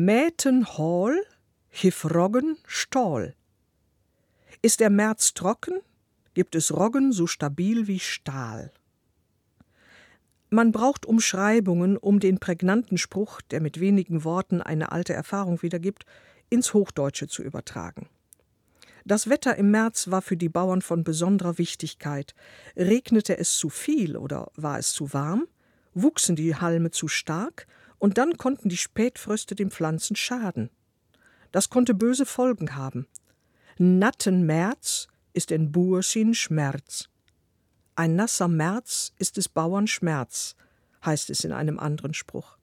Mäten Hall, hif Roggen Stahl. Ist der März trocken, gibt es Roggen so stabil wie Stahl. Man braucht Umschreibungen, um den prägnanten Spruch, der mit wenigen Worten eine alte Erfahrung wiedergibt, ins Hochdeutsche zu übertragen. Das Wetter im März war für die Bauern von besonderer Wichtigkeit. Regnete es zu viel oder war es zu warm, wuchsen die Halme zu stark, und dann konnten die Spätfröste den Pflanzen schaden. Das konnte böse Folgen haben. Natten März ist in Burschin Schmerz. Ein nasser März ist des Bauern Schmerz, heißt es in einem anderen Spruch.